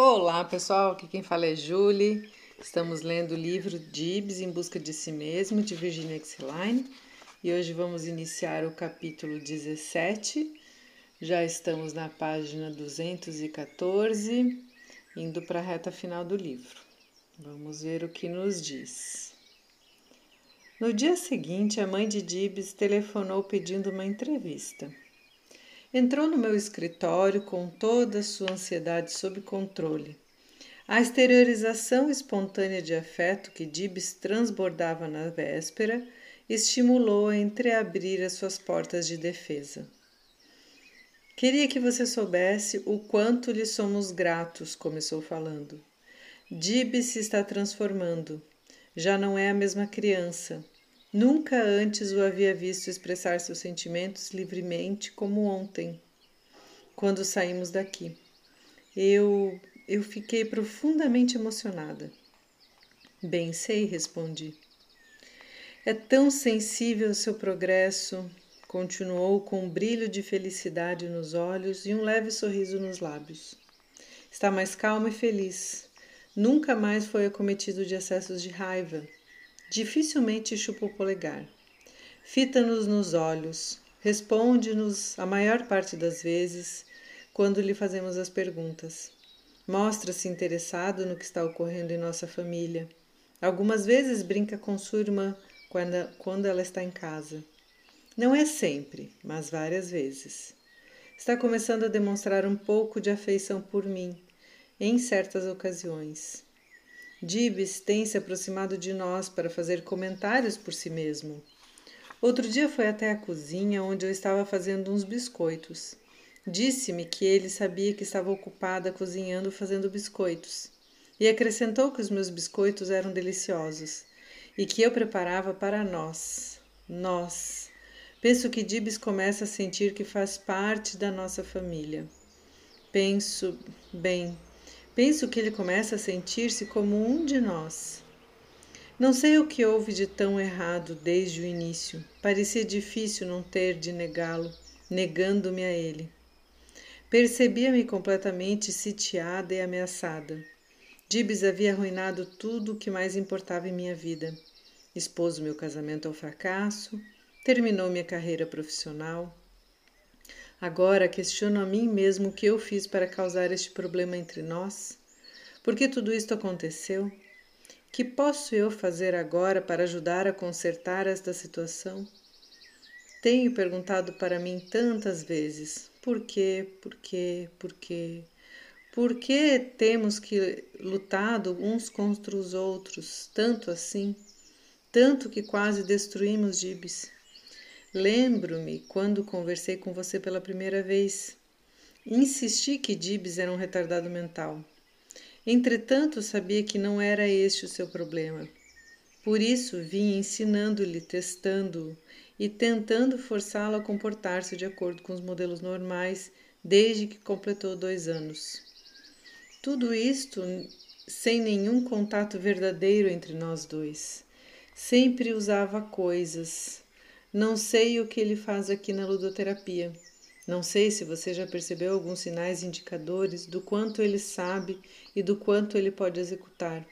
Olá pessoal, aqui quem fala é Julie. Estamos lendo o livro Dibs em Busca de Si Mesmo, de Virginia Exline, e hoje vamos iniciar o capítulo 17. Já estamos na página 214, indo para a reta final do livro. Vamos ver o que nos diz. No dia seguinte, a mãe de Dibs telefonou pedindo uma entrevista. Entrou no meu escritório com toda a sua ansiedade sob controle. A exteriorização espontânea de afeto que Dibs transbordava na véspera estimulou a entreabrir as suas portas de defesa. Queria que você soubesse o quanto lhe somos gratos, começou falando. Dibs se está transformando. Já não é a mesma criança. Nunca antes o havia visto expressar seus sentimentos livremente como ontem, quando saímos daqui. Eu eu fiquei profundamente emocionada. Bem sei, respondi. É tão sensível o seu progresso, continuou com um brilho de felicidade nos olhos e um leve sorriso nos lábios. Está mais calmo e feliz. Nunca mais foi acometido de acessos de raiva Dificilmente chupa o polegar. Fita-nos nos olhos, responde-nos a maior parte das vezes quando lhe fazemos as perguntas. Mostra-se interessado no que está ocorrendo em nossa família. Algumas vezes brinca com sua irmã quando, quando ela está em casa. Não é sempre, mas várias vezes. Está começando a demonstrar um pouco de afeição por mim, em certas ocasiões. Dibs tem se aproximado de nós para fazer comentários por si mesmo. Outro dia foi até a cozinha onde eu estava fazendo uns biscoitos. Disse-me que ele sabia que estava ocupada cozinhando fazendo biscoitos e acrescentou que os meus biscoitos eram deliciosos e que eu preparava para nós. Nós. Penso que Dibs começa a sentir que faz parte da nossa família. Penso, bem, Penso que ele começa a sentir-se como um de nós. Não sei o que houve de tão errado desde o início. Parecia difícil não ter de negá-lo, negando-me a ele. Percebia-me completamente sitiada e ameaçada. Dibs havia arruinado tudo o que mais importava em minha vida. Expôs o meu casamento ao fracasso, terminou minha carreira profissional, Agora questiono a mim mesmo o que eu fiz para causar este problema entre nós. Por que tudo isto aconteceu? Que posso eu fazer agora para ajudar a consertar esta situação? Tenho perguntado para mim tantas vezes: por quê, por quê, por quê? Por que temos que lutado uns contra os outros, tanto assim? Tanto que quase destruímos Gibes. Lembro-me quando conversei com você pela primeira vez. Insisti que Dibs era um retardado mental. Entretanto, sabia que não era este o seu problema. Por isso, vim ensinando-lhe, testando-o e tentando forçá-lo a comportar-se de acordo com os modelos normais desde que completou dois anos. Tudo isto sem nenhum contato verdadeiro entre nós dois. Sempre usava coisas, não sei o que ele faz aqui na ludoterapia. Não sei se você já percebeu alguns sinais indicadores do quanto ele sabe e do quanto ele pode executar.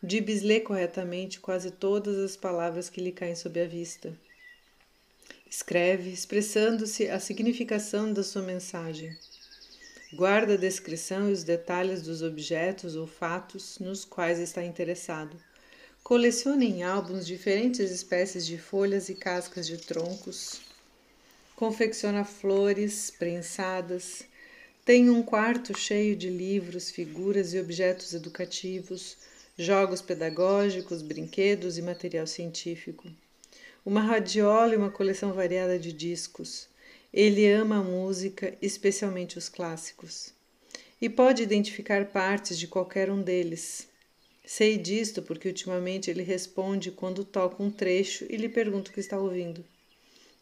Dibs lê corretamente quase todas as palavras que lhe caem sob a vista. Escreve, expressando-se a significação da sua mensagem. Guarda a descrição e os detalhes dos objetos ou fatos nos quais está interessado Coleciona em álbuns diferentes espécies de folhas e cascas de troncos. Confecciona flores prensadas. Tem um quarto cheio de livros, figuras e objetos educativos, jogos pedagógicos, brinquedos e material científico. Uma radiola e uma coleção variada de discos. Ele ama a música, especialmente os clássicos. E pode identificar partes de qualquer um deles Sei disto porque ultimamente ele responde quando toca um trecho e lhe pergunto o que está ouvindo.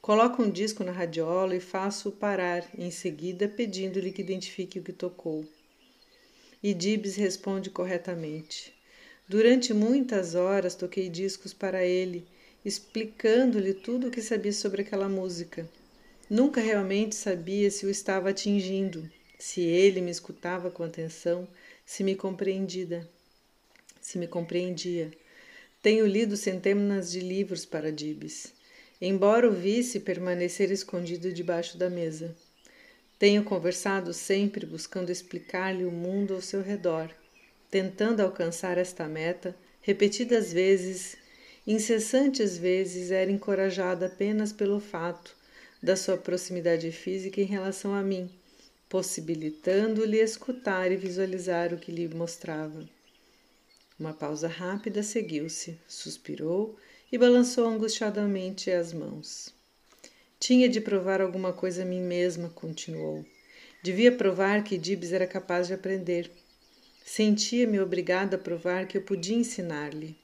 Coloco um disco na radiola e faço-o parar, em seguida pedindo-lhe que identifique o que tocou. E Dibs responde corretamente. Durante muitas horas toquei discos para ele, explicando-lhe tudo o que sabia sobre aquela música. Nunca realmente sabia se o estava atingindo, se ele me escutava com atenção, se me compreendida, se me compreendia. Tenho lido centenas de livros para Dibs, embora o visse permanecer escondido debaixo da mesa. Tenho conversado sempre buscando explicar-lhe o mundo ao seu redor, tentando alcançar esta meta repetidas vezes, incessantes vezes, era encorajada apenas pelo fato da sua proximidade física em relação a mim, possibilitando-lhe escutar e visualizar o que lhe mostrava. Uma pausa rápida seguiu-se, suspirou e balançou angustiadamente as mãos. Tinha de provar alguma coisa a mim mesma, continuou. Devia provar que Dibs era capaz de aprender. Sentia-me obrigada a provar que eu podia ensinar-lhe.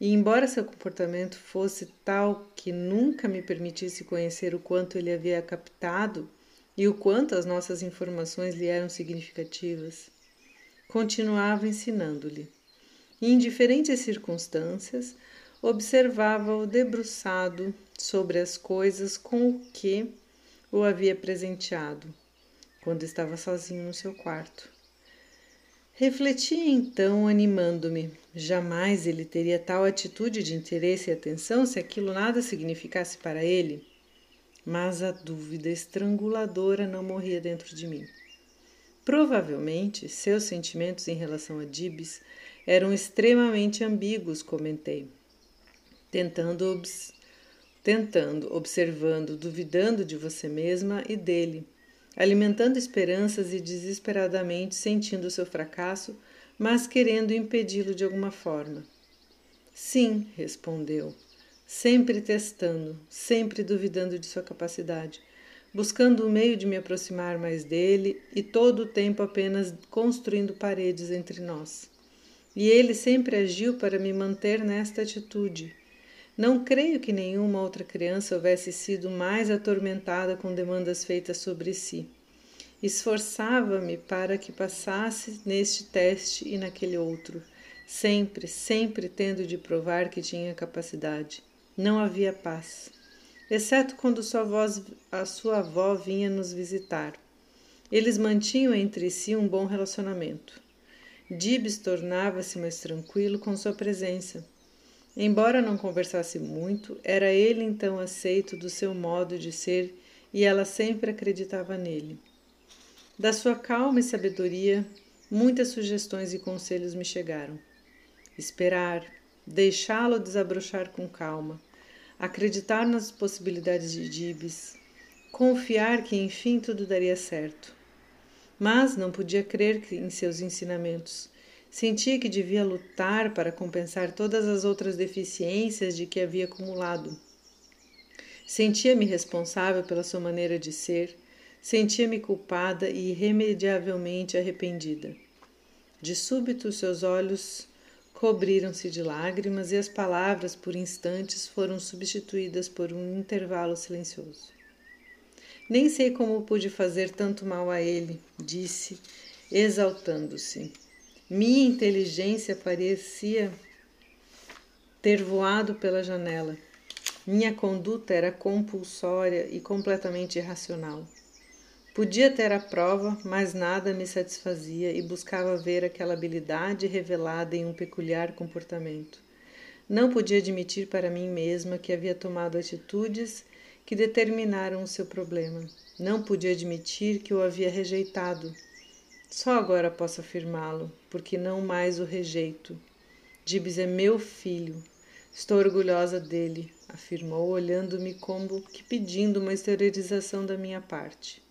E embora seu comportamento fosse tal que nunca me permitisse conhecer o quanto ele havia captado e o quanto as nossas informações lhe eram significativas, continuava ensinando-lhe. Em diferentes circunstâncias, observava-o debruçado sobre as coisas com o que o havia presenteado, quando estava sozinho no seu quarto. Refletia então, animando-me. Jamais ele teria tal atitude de interesse e atenção se aquilo nada significasse para ele. Mas a dúvida estranguladora não morria dentro de mim. Provavelmente seus sentimentos em relação a Dibs eram extremamente ambíguos, comentei, tentando, obs tentando, observando, duvidando de você mesma e dele alimentando esperanças e desesperadamente sentindo seu fracasso, mas querendo impedi-lo de alguma forma. Sim, respondeu, sempre testando, sempre duvidando de sua capacidade, buscando um meio de me aproximar mais dele e todo o tempo apenas construindo paredes entre nós. E ele sempre agiu para me manter nesta atitude não creio que nenhuma outra criança houvesse sido mais atormentada com demandas feitas sobre si. Esforçava-me para que passasse neste teste e naquele outro, sempre, sempre tendo de provar que tinha capacidade. Não havia paz, exceto quando sua, voz, a sua avó vinha nos visitar. Eles mantinham entre si um bom relacionamento. Dibs tornava-se mais tranquilo com sua presença Embora não conversasse muito, era ele então aceito do seu modo de ser e ela sempre acreditava nele. Da sua calma e sabedoria, muitas sugestões e conselhos me chegaram. Esperar, deixá-lo desabrochar com calma, acreditar nas possibilidades de Dibs, confiar que enfim tudo daria certo. Mas não podia crer em seus ensinamentos Sentia que devia lutar para compensar todas as outras deficiências de que havia acumulado. Sentia-me responsável pela sua maneira de ser, sentia-me culpada e irremediavelmente arrependida. De súbito, seus olhos cobriram-se de lágrimas e as palavras, por instantes, foram substituídas por um intervalo silencioso. Nem sei como pude fazer tanto mal a ele, disse, exaltando-se. Minha inteligência parecia ter voado pela janela. Minha conduta era compulsória e completamente irracional. Podia ter a prova, mas nada me satisfazia e buscava ver aquela habilidade revelada em um peculiar comportamento. Não podia admitir para mim mesma que havia tomado atitudes que determinaram o seu problema. Não podia admitir que o havia rejeitado só agora posso afirmá-lo, porque não mais o rejeito. Dibs é meu filho. Estou orgulhosa dele, afirmou, olhando-me como que pedindo uma exteriorização da minha parte.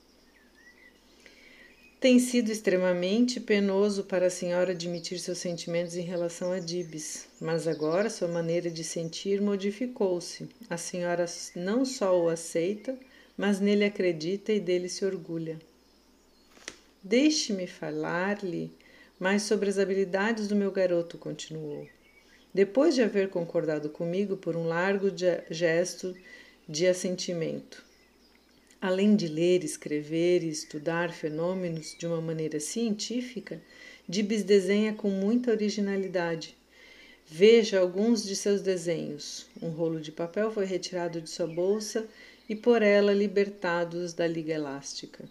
Tem sido extremamente penoso para a senhora admitir seus sentimentos em relação a Dibs, mas agora sua maneira de sentir modificou-se. A senhora não só o aceita, mas nele acredita e dele se orgulha. Deixe-me falar-lhe mais sobre as habilidades do meu garoto, continuou. Depois de haver concordado comigo por um largo gesto de assentimento. Além de ler, escrever e estudar fenômenos de uma maneira científica, Dibs desenha com muita originalidade. Veja alguns de seus desenhos. Um rolo de papel foi retirado de sua bolsa e por ela libertados da liga elástica.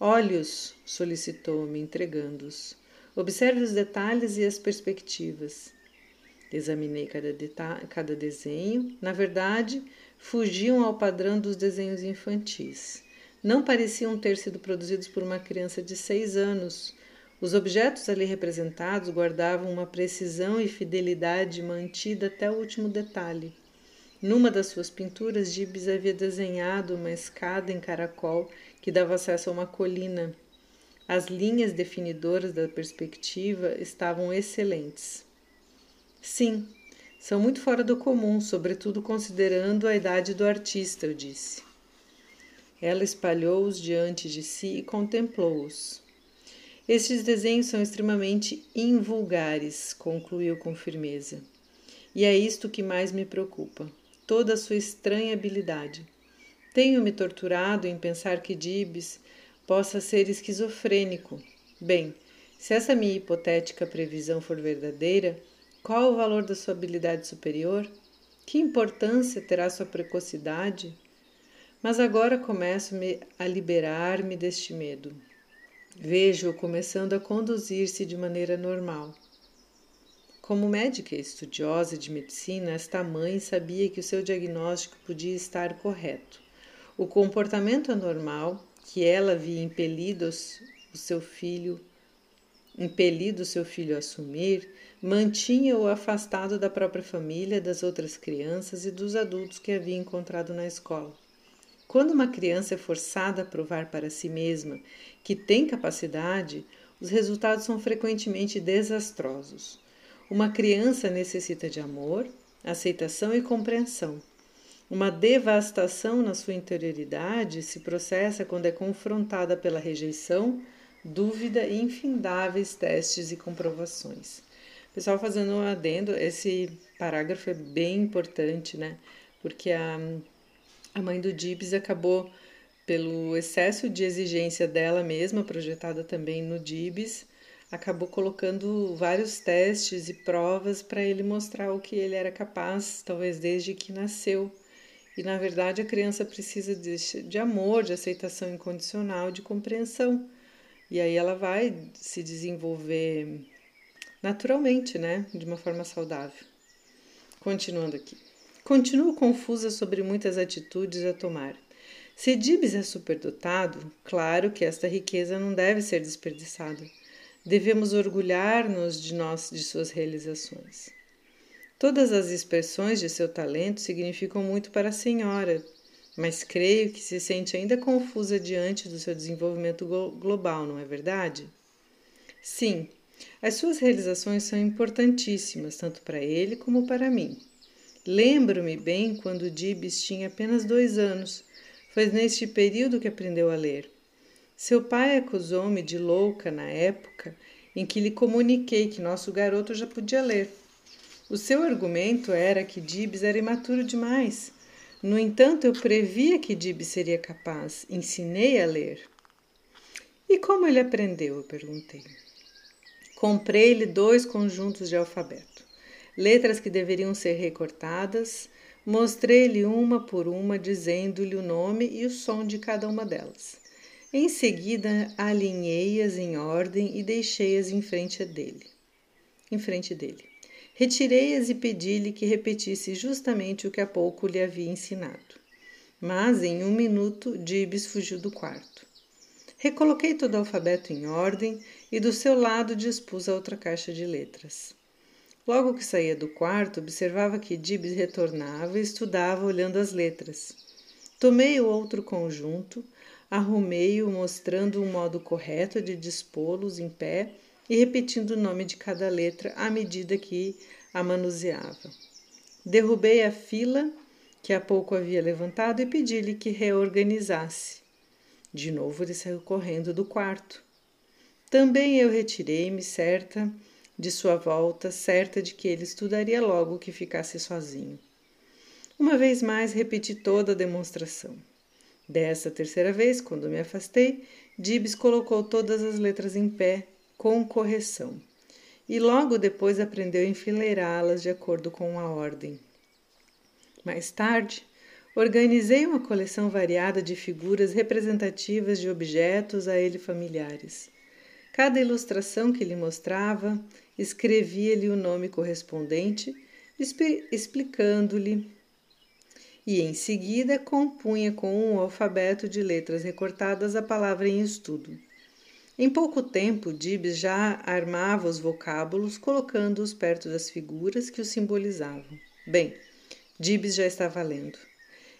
Olhos, solicitou-me, entregando-os. Observe os detalhes e as perspectivas. Examinei cada, cada desenho. Na verdade, fugiam ao padrão dos desenhos infantis. Não pareciam ter sido produzidos por uma criança de seis anos. Os objetos ali representados guardavam uma precisão e fidelidade mantida até o último detalhe. Numa das suas pinturas, Gibbs havia desenhado uma escada em caracol que dava acesso a uma colina. As linhas definidoras da perspectiva estavam excelentes. Sim, são muito fora do comum, sobretudo considerando a idade do artista, eu disse. Ela espalhou-os diante de si e contemplou-os. Estes desenhos são extremamente invulgares, concluiu com firmeza. E é isto que mais me preocupa toda a sua estranha habilidade. Tenho-me torturado em pensar que Dibs possa ser esquizofrênico. Bem, se essa minha hipotética previsão for verdadeira, qual o valor da sua habilidade superior? Que importância terá sua precocidade? Mas agora começo a liberar-me deste medo. Vejo-o começando a conduzir-se de maneira normal. Como médica estudiosa de medicina, esta mãe sabia que o seu diagnóstico podia estar correto. O comportamento anormal que ela via impelido o seu filho impelido seu filho a assumir, mantinha-o afastado da própria família, das outras crianças e dos adultos que havia encontrado na escola. Quando uma criança é forçada a provar para si mesma que tem capacidade, os resultados são frequentemente desastrosos. Uma criança necessita de amor, aceitação e compreensão. Uma devastação na sua interioridade se processa quando é confrontada pela rejeição, dúvida e infindáveis testes e comprovações. Pessoal, fazendo um adendo, esse parágrafo é bem importante, né? Porque a, a mãe do Dibs acabou, pelo excesso de exigência dela mesma, projetada também no Dibs, acabou colocando vários testes e provas para ele mostrar o que ele era capaz, talvez desde que nasceu. E na verdade a criança precisa de, de amor, de aceitação incondicional, de compreensão. E aí ela vai se desenvolver naturalmente, né? De uma forma saudável. Continuando aqui. Continuo confusa sobre muitas atitudes a tomar. Se Dibs é superdotado, claro que esta riqueza não deve ser desperdiçada. Devemos orgulhar-nos de nós, de suas realizações. Todas as expressões de seu talento significam muito para a senhora, mas creio que se sente ainda confusa diante do seu desenvolvimento global, não é verdade? Sim, as suas realizações são importantíssimas, tanto para ele como para mim. Lembro-me bem quando Dibs tinha apenas dois anos. Foi neste período que aprendeu a ler. Seu pai acusou-me de louca na época em que lhe comuniquei que nosso garoto já podia ler. O seu argumento era que Dibs era imaturo demais. No entanto, eu previa que Dibs seria capaz. Ensinei a ler. E como ele aprendeu? Eu perguntei. Comprei-lhe dois conjuntos de alfabeto, letras que deveriam ser recortadas. Mostrei-lhe uma por uma, dizendo-lhe o nome e o som de cada uma delas. Em seguida, alinhei-as em ordem e deixei-as em frente dele. Em frente dele. Retirei-as e pedi-lhe que repetisse justamente o que há pouco lhe havia ensinado. Mas em um minuto, Dibs fugiu do quarto. Recoloquei todo o alfabeto em ordem e do seu lado dispus a outra caixa de letras. Logo que saía do quarto, observava que Dibs retornava e estudava olhando as letras. Tomei o outro conjunto, arrumei-o mostrando um modo correto de dispô-los em pé e repetindo o nome de cada letra à medida que a manuseava. Derrubei a fila que há pouco havia levantado e pedi-lhe que reorganizasse. De novo ele saiu correndo do quarto. Também eu retirei-me, certa de sua volta, certa de que ele estudaria logo que ficasse sozinho. Uma vez mais repeti toda a demonstração. Dessa terceira vez, quando me afastei, Dibs colocou todas as letras em pé, com correção, e logo depois aprendeu a enfileirá-las de acordo com a ordem. Mais tarde, organizei uma coleção variada de figuras representativas de objetos a ele familiares. Cada ilustração que lhe mostrava, escrevia-lhe o nome correspondente, explicando-lhe, e em seguida compunha com um alfabeto de letras recortadas a palavra em estudo. Em pouco tempo, Dibs já armava os vocábulos, colocando-os perto das figuras que os simbolizavam. Bem, Dibs já estava lendo.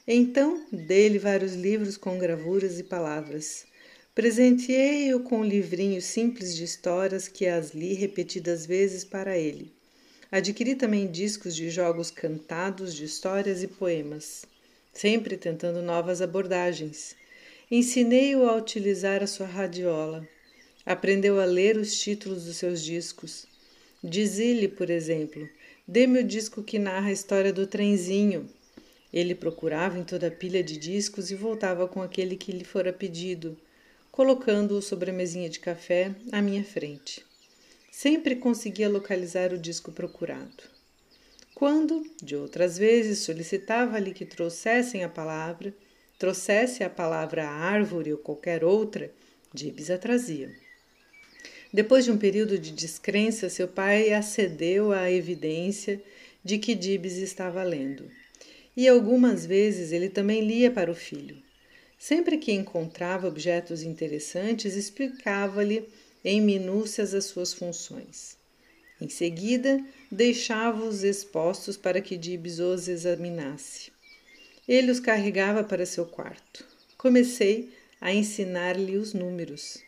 Então, dei-lhe vários livros com gravuras e palavras. Presenteei-o com um livrinho simples de histórias que as li repetidas vezes para ele. Adquiri também discos de jogos cantados, de histórias e poemas, sempre tentando novas abordagens. Ensinei-o a utilizar a sua radiola. Aprendeu a ler os títulos dos seus discos. Dizia-lhe, por exemplo, dê-me o disco que narra a história do trenzinho. Ele procurava em toda a pilha de discos e voltava com aquele que lhe fora pedido, colocando-o sobre a mesinha de café à minha frente. Sempre conseguia localizar o disco procurado. Quando, de outras vezes, solicitava-lhe que trouxessem a palavra, trouxesse a palavra árvore ou qualquer outra, Gibbs a trazia. Depois de um período de descrença, seu pai acedeu à evidência de que Dibs estava lendo. E algumas vezes ele também lia para o filho. Sempre que encontrava objetos interessantes, explicava-lhe em minúcias as suas funções. Em seguida, deixava-os expostos para que Dibs os examinasse. Ele os carregava para seu quarto. Comecei a ensinar-lhe os números.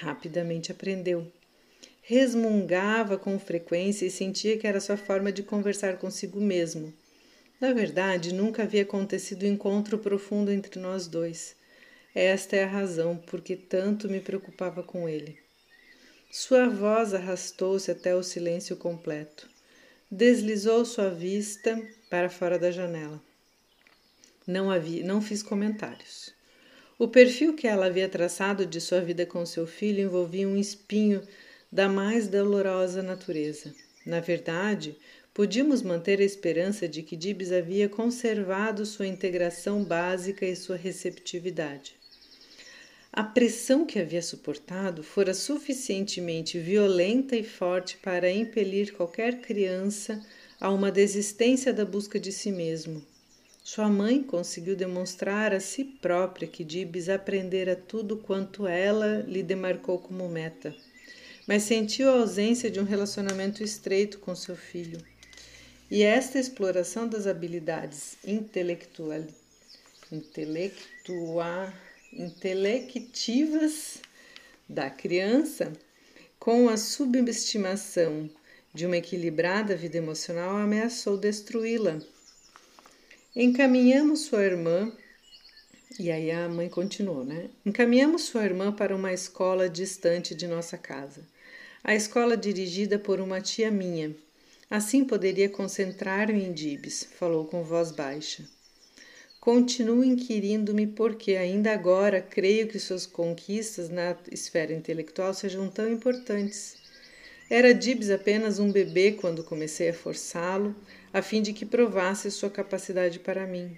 Rapidamente aprendeu. Resmungava com frequência e sentia que era sua forma de conversar consigo mesmo. Na verdade, nunca havia acontecido um encontro profundo entre nós dois. Esta é a razão por que tanto me preocupava com ele. Sua voz arrastou-se até o silêncio completo. Deslizou sua vista para fora da janela. Não havia, não fiz comentários. O perfil que ela havia traçado de sua vida com seu filho envolvia um espinho da mais dolorosa natureza. Na verdade, podíamos manter a esperança de que Dibs havia conservado sua integração básica e sua receptividade. A pressão que havia suportado fora suficientemente violenta e forte para impelir qualquer criança a uma desistência da busca de si mesmo, sua mãe conseguiu demonstrar a si própria que Dibs aprendera tudo quanto ela lhe demarcou como meta, mas sentiu a ausência de um relacionamento estreito com seu filho. E esta exploração das habilidades intelectual, intelectua, intelectivas da criança, com a subestimação de uma equilibrada vida emocional, ameaçou destruí-la Encaminhamos sua irmã, e aí a mãe continuou, né? Encaminhamos sua irmã para uma escola distante de nossa casa. A escola dirigida por uma tia minha. Assim poderia concentrar-me em Dibs, falou com voz baixa. Continuo inquirindo-me porque ainda agora creio que suas conquistas na esfera intelectual sejam tão importantes. Era Dibs apenas um bebê quando comecei a forçá-lo, a fim de que provasse sua capacidade para mim.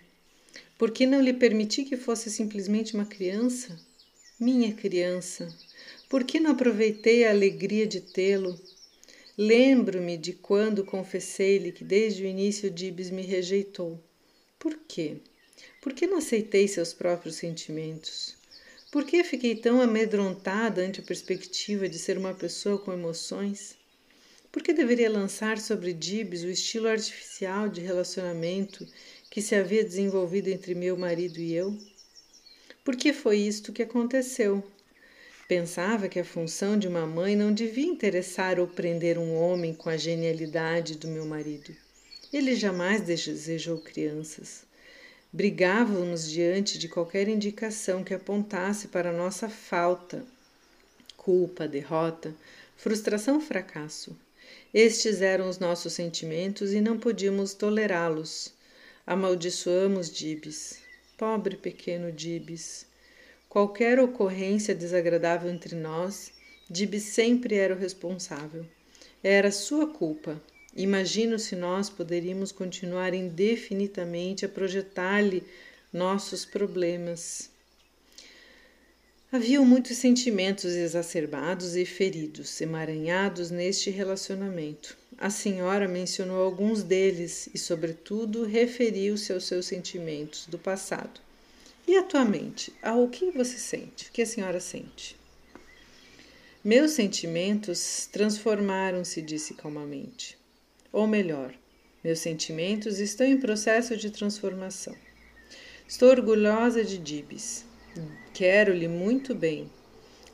Por que não lhe permiti que fosse simplesmente uma criança? Minha criança. Por que não aproveitei a alegria de tê-lo? Lembro-me de quando confessei-lhe que desde o início Dibs me rejeitou. Por quê? Por que não aceitei seus próprios sentimentos? Por que fiquei tão amedrontada ante a perspectiva de ser uma pessoa com emoções? Por que deveria lançar sobre Dibs o estilo artificial de relacionamento que se havia desenvolvido entre meu marido e eu? Por que foi isto que aconteceu? Pensava que a função de uma mãe não devia interessar ou prender um homem com a genialidade do meu marido. Ele jamais desejou crianças. Brigávamos diante de qualquer indicação que apontasse para nossa falta, culpa, derrota, frustração, fracasso. Estes eram os nossos sentimentos e não podíamos tolerá-los. Amaldiçoamos Dibs. Pobre pequeno Dibs. Qualquer ocorrência desagradável entre nós, Dibs sempre era o responsável. Era sua culpa. Imagino se nós poderíamos continuar indefinidamente a projetar-lhe nossos problemas. Havia muitos sentimentos exacerbados e feridos, emaranhados neste relacionamento. A senhora mencionou alguns deles e, sobretudo, referiu-se aos seus sentimentos do passado. E atualmente, ao que você sente? O que a senhora sente? Meus sentimentos transformaram-se, disse calmamente. Ou melhor, meus sentimentos estão em processo de transformação. Estou orgulhosa de Dibs. Quero-lhe muito bem.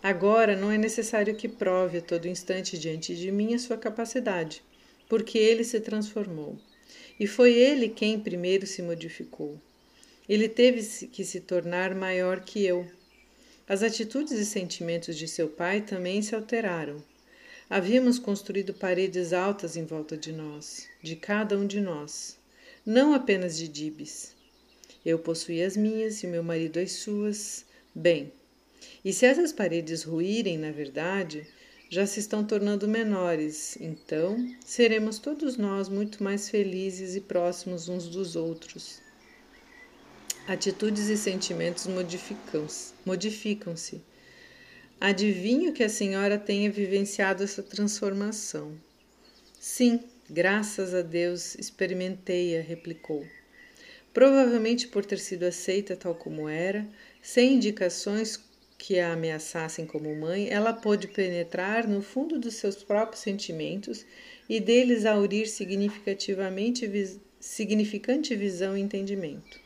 Agora não é necessário que prove a todo instante diante de mim a sua capacidade, porque ele se transformou. E foi ele quem primeiro se modificou. Ele teve que se tornar maior que eu as atitudes e sentimentos de seu pai também se alteraram. Havíamos construído paredes altas em volta de nós, de cada um de nós, não apenas de Dibes. Eu possuía as minhas e meu marido as suas. Bem, e se essas paredes ruírem, na verdade, já se estão tornando menores, então seremos todos nós muito mais felizes e próximos uns dos outros. Atitudes e sentimentos modificam-se. Modificam Adivinho que a senhora tenha vivenciado essa transformação. Sim, graças a Deus experimentei-a, replicou. Provavelmente por ter sido aceita tal como era, sem indicações que a ameaçassem como mãe, ela pôde penetrar no fundo dos seus próprios sentimentos e deles aurir significativamente significante visão e entendimento.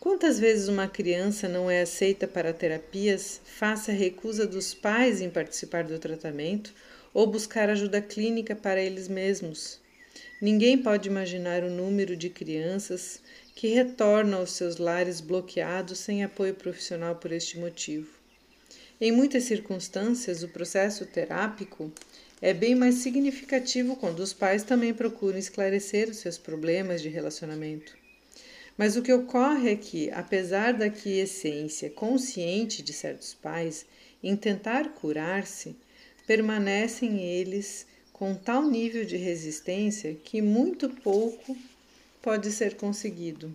Quantas vezes uma criança não é aceita para terapias face à recusa dos pais em participar do tratamento ou buscar ajuda clínica para eles mesmos? Ninguém pode imaginar o número de crianças que retornam aos seus lares bloqueados sem apoio profissional por este motivo. Em muitas circunstâncias, o processo terápico é bem mais significativo quando os pais também procuram esclarecer os seus problemas de relacionamento. Mas o que ocorre é que, apesar da quiescência consciente de certos pais em tentar curar-se, permanecem eles com tal nível de resistência que muito pouco pode ser conseguido.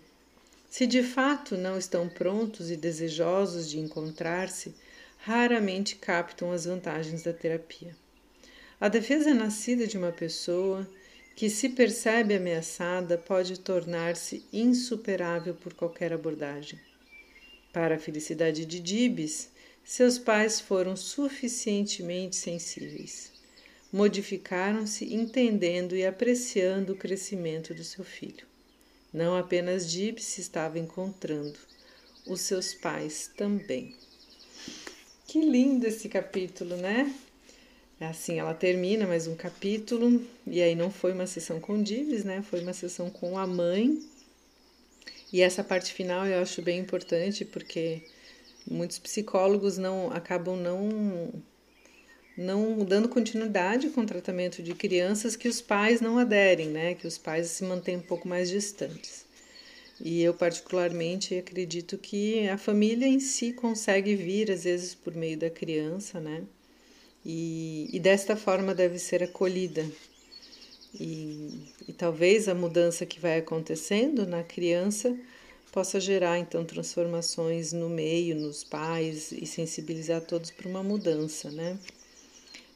Se de fato não estão prontos e desejosos de encontrar-se, raramente captam as vantagens da terapia. A defesa nascida de uma pessoa que se percebe ameaçada pode tornar-se insuperável por qualquer abordagem. Para a felicidade de Dibes, seus pais foram suficientemente sensíveis. Modificaram-se entendendo e apreciando o crescimento do seu filho. Não apenas Dibes se estava encontrando, os seus pais também. Que lindo esse capítulo, né? Assim, ela termina mais um capítulo, e aí não foi uma sessão com Dives, né? Foi uma sessão com a mãe. E essa parte final eu acho bem importante porque muitos psicólogos não acabam não não dando continuidade com o tratamento de crianças que os pais não aderem, né? Que os pais se mantêm um pouco mais distantes. E eu particularmente acredito que a família em si consegue vir às vezes por meio da criança, né? e, e desta forma deve ser acolhida. E, e talvez a mudança que vai acontecendo na criança possa gerar então transformações no meio, nos pais e sensibilizar todos para uma mudança, né?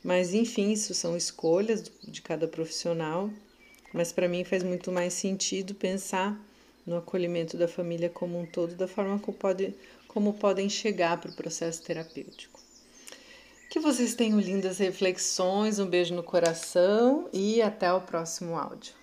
Mas enfim, isso são escolhas de cada profissional, mas para mim faz muito mais sentido pensar no acolhimento da família como um todo, da forma como, pode, como podem chegar para o processo terapêutico. Que vocês tenham lindas reflexões, um beijo no coração e até o próximo áudio.